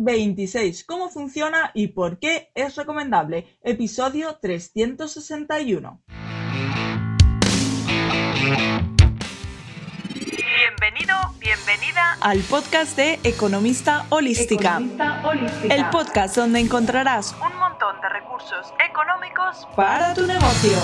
N26, cómo funciona y por qué es recomendable. Episodio 361. Bienvenido, bienvenida al podcast de Economista Holística. El podcast donde encontrarás un montón de recursos económicos para tu negocio.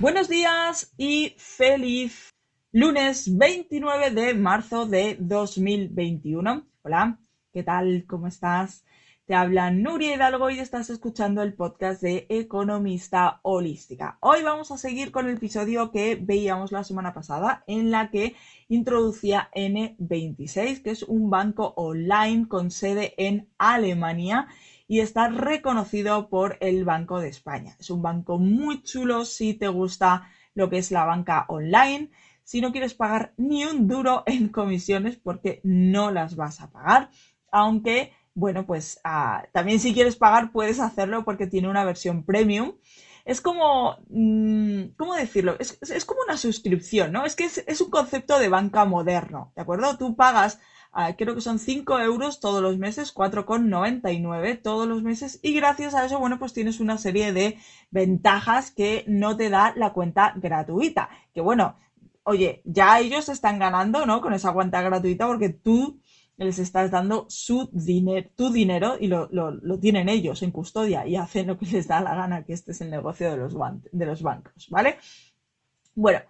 Buenos días y feliz lunes 29 de marzo de 2021. Hola, ¿qué tal? ¿Cómo estás? Te habla Nuria Hidalgo y estás escuchando el podcast de Economista Holística. Hoy vamos a seguir con el episodio que veíamos la semana pasada en la que introducía N26, que es un banco online con sede en Alemania y está reconocido por el Banco de España. Es un banco muy chulo si te gusta lo que es la banca online, si no quieres pagar ni un duro en comisiones porque no las vas a pagar, aunque bueno, pues ah, también si quieres pagar puedes hacerlo porque tiene una versión premium. Es como, mm, ¿cómo decirlo? Es, como una suscripción, ¿no? Es que es, un concepto de banca moderno, ¿de acuerdo? Tú pagas Ah, creo que son 5 euros todos los meses, 4,99 todos los meses y gracias a eso, bueno, pues tienes una serie de ventajas que no te da la cuenta gratuita. Que bueno, oye, ya ellos están ganando, ¿no? Con esa cuenta gratuita porque tú les estás dando su dinero, tu dinero y lo, tienen ellos en custodia y hacen lo que les da la gana, que este es el negocio de los, de los bancos, ¿vale? Bueno,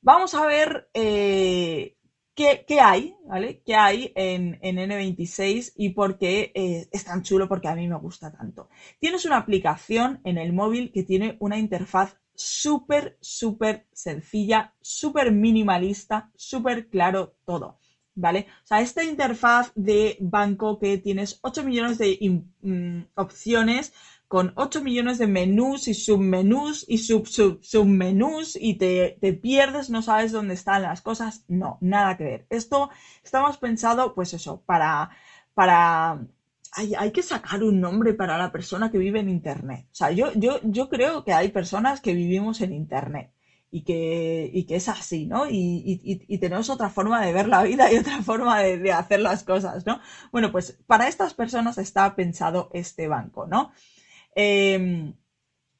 vamos a ver eh, ¿Qué, hay, ¿vale? ¿Qué hay en, N26 y por qué eh, es tan chulo? Porque a mí me gusta tanto. Tienes una aplicación en el móvil que tiene una interfaz súper, súper sencilla, súper minimalista, súper claro todo. ¿Vale? O sea, esta interfaz de banco que tienes 8 millones de mm, opciones con 8 millones de menús y submenús y sub, sub, submenús y te, pierdes, no sabes dónde están las cosas. No, nada que ver. Esto estamos pensado, pues eso, para, para hay, que sacar un nombre para la persona que vive en Internet. O sea, yo, yo, yo creo que hay personas que vivimos en Internet y que, y que es así, ¿no? Y, tenemos otra forma de ver la vida y otra forma de, de, hacer las cosas, ¿no? Bueno, pues para estas personas está pensado este banco, ¿no? Em,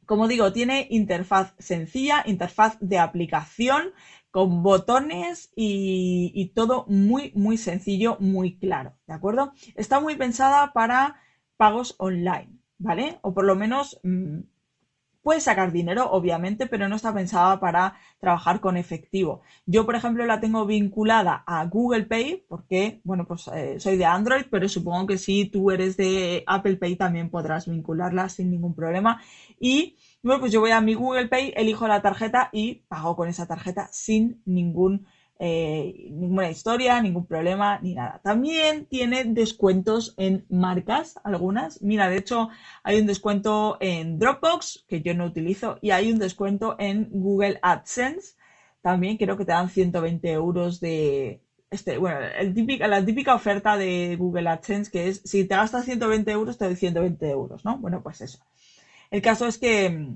como digo, tiene interfaz sencilla, interfaz de aplicación con botones y, todo muy, muy sencillo, muy claro, ¿de acuerdo? Está muy pensada para pagos online, ¿vale? O por lo menos mm, Puedes sacar dinero, obviamente, pero no está pensada para trabajar con efectivo. Yo, por ejemplo, la tengo vinculada a Google Pay porque, bueno, pues eh, soy de Android, pero supongo que si tú eres de Apple Pay también podrás vincularla sin ningún problema. Y, bueno, pues yo voy a mi Google Pay, elijo la tarjeta y pago con esa tarjeta sin ningún eh, ninguna historia, ningún problema, ni nada. También tiene descuentos en marcas, algunas. Mira, de hecho, hay un descuento en Dropbox, que yo no utilizo, y hay un descuento en Google AdSense. También creo que te dan 120 euros de... Este, bueno, el típica, la típica oferta de Google AdSense que es si te gastas 120 euros, te doy 120 euros, ¿no? Bueno, pues eso. El caso es que,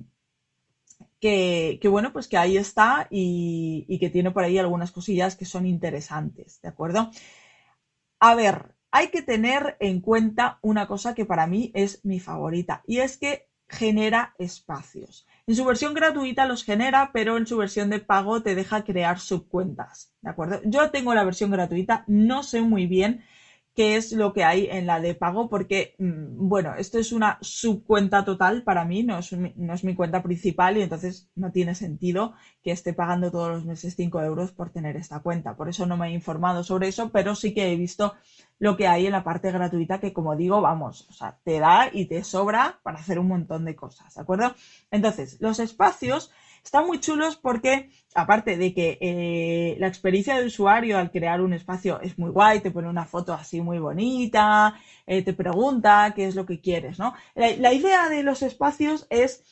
que, bueno, pues que ahí está y, que tiene por ahí algunas cosillas que son interesantes, ¿de acuerdo? A ver, hay que tener en cuenta una cosa que para mí es mi favorita y es que genera espacios. En su versión gratuita los genera, pero en su versión de pago te deja crear subcuentas, ¿de acuerdo? Yo tengo la versión gratuita, no sé muy bien qué es lo que hay en la de pago, porque, mm, bueno, esto es una subcuenta total para mí, no es, no es mi cuenta principal y entonces no tiene sentido que esté pagando todos los meses 5 euros por tener esta cuenta. Por eso no me he informado sobre eso, pero sí que he visto lo que hay en la parte gratuita que, como digo, vamos, o sea, te da y te sobra para hacer un montón de cosas, ¿de acuerdo? Entonces, los espacios están muy chulos porque, aparte de que eh, la experiencia de usuario al crear un espacio es muy guay, te pone una foto así muy bonita, eh, te pregunta qué es lo que quieres, ¿no? La, idea de los espacios es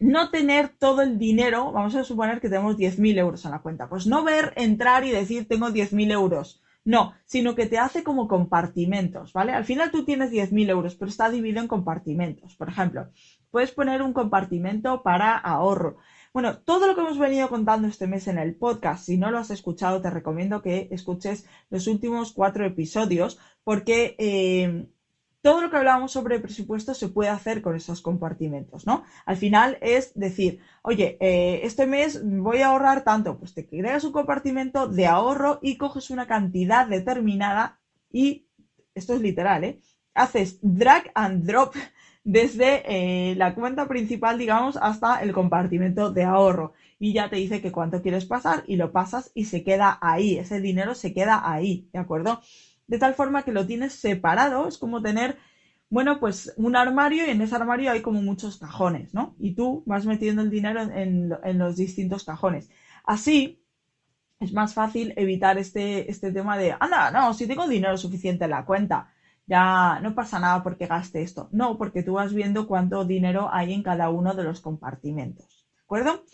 no tener todo el dinero, vamos a suponer que tenemos 10.000 euros en la cuenta, pues no ver, entrar y decir tengo 10.000 euros. No, sino que te hace como compartimentos, ¿vale? Al final tú tienes 10.000 euros, pero está dividido en compartimentos. Por ejemplo, Puedes poner un compartimento para ahorro, Bueno, todo lo que hemos venido contando este mes en el podcast, si no lo has escuchado, te recomiendo que escuches los últimos cuatro episodios porque eh, todo lo que hablábamos sobre presupuesto se puede hacer con esos compartimentos, ¿no? Al final es decir, oye, eh, este mes voy a ahorrar tanto, pues te creas un compartimento de ahorro y coges una cantidad determinada y, esto es literal, ¿eh? Haces drag and drop desde eh, la cuenta principal, digamos, hasta el compartimento de ahorro. Y ya te dice que cuánto quieres pasar y lo pasas y se queda ahí, ese dinero se queda ahí, ¿de acuerdo? De tal forma que lo tienes separado, es como tener, bueno, pues un armario y en ese armario hay como muchos cajones, ¿no? Y tú vas metiendo el dinero en, los distintos cajones. Así es más fácil evitar este, este tema de, anda, no, si tengo dinero suficiente en la cuenta, ya no pasa nada porque gaste esto. No, porque tú vas viendo cuánto dinero hay en cada uno de los compartimentos. ¿De acuerdo?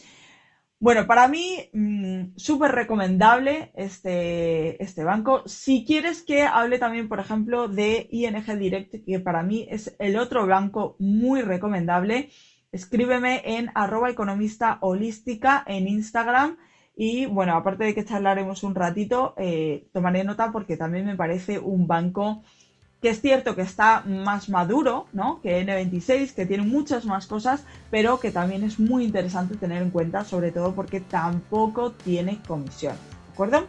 Bueno, para mí, mm, súper recomendable este, este banco. Si quieres que hable también, por ejemplo, de ING Direct, que para mí es el otro banco muy recomendable, escríbeme en arroba economista holística en Instagram. Y bueno, aparte de que charlaremos un ratito, eh, tomaré nota porque también me parece un banco que es cierto que está más maduro, ¿no? Que N26, que tiene muchas más cosas, pero que también es muy interesante tener en cuenta, sobre todo porque tampoco tiene comisión, ¿de acuerdo?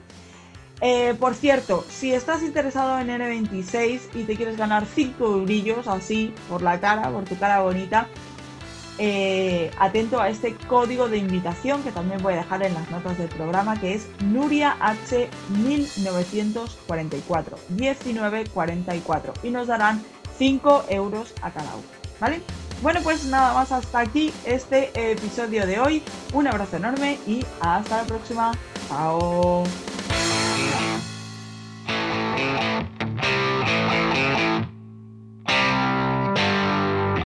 Eh, por cierto, si estás interesado en N26 y te quieres ganar 5 brillos así por la cara, por tu cara bonita, eh, atento a este código de invitación que también voy a dejar en las notas del programa, que es Nuria H 1944, 1944, y nos darán 5 euros a cada uno, ¿vale? Bueno, pues nada más hasta aquí este episodio de hoy. Un abrazo enorme y hasta la próxima. Chao.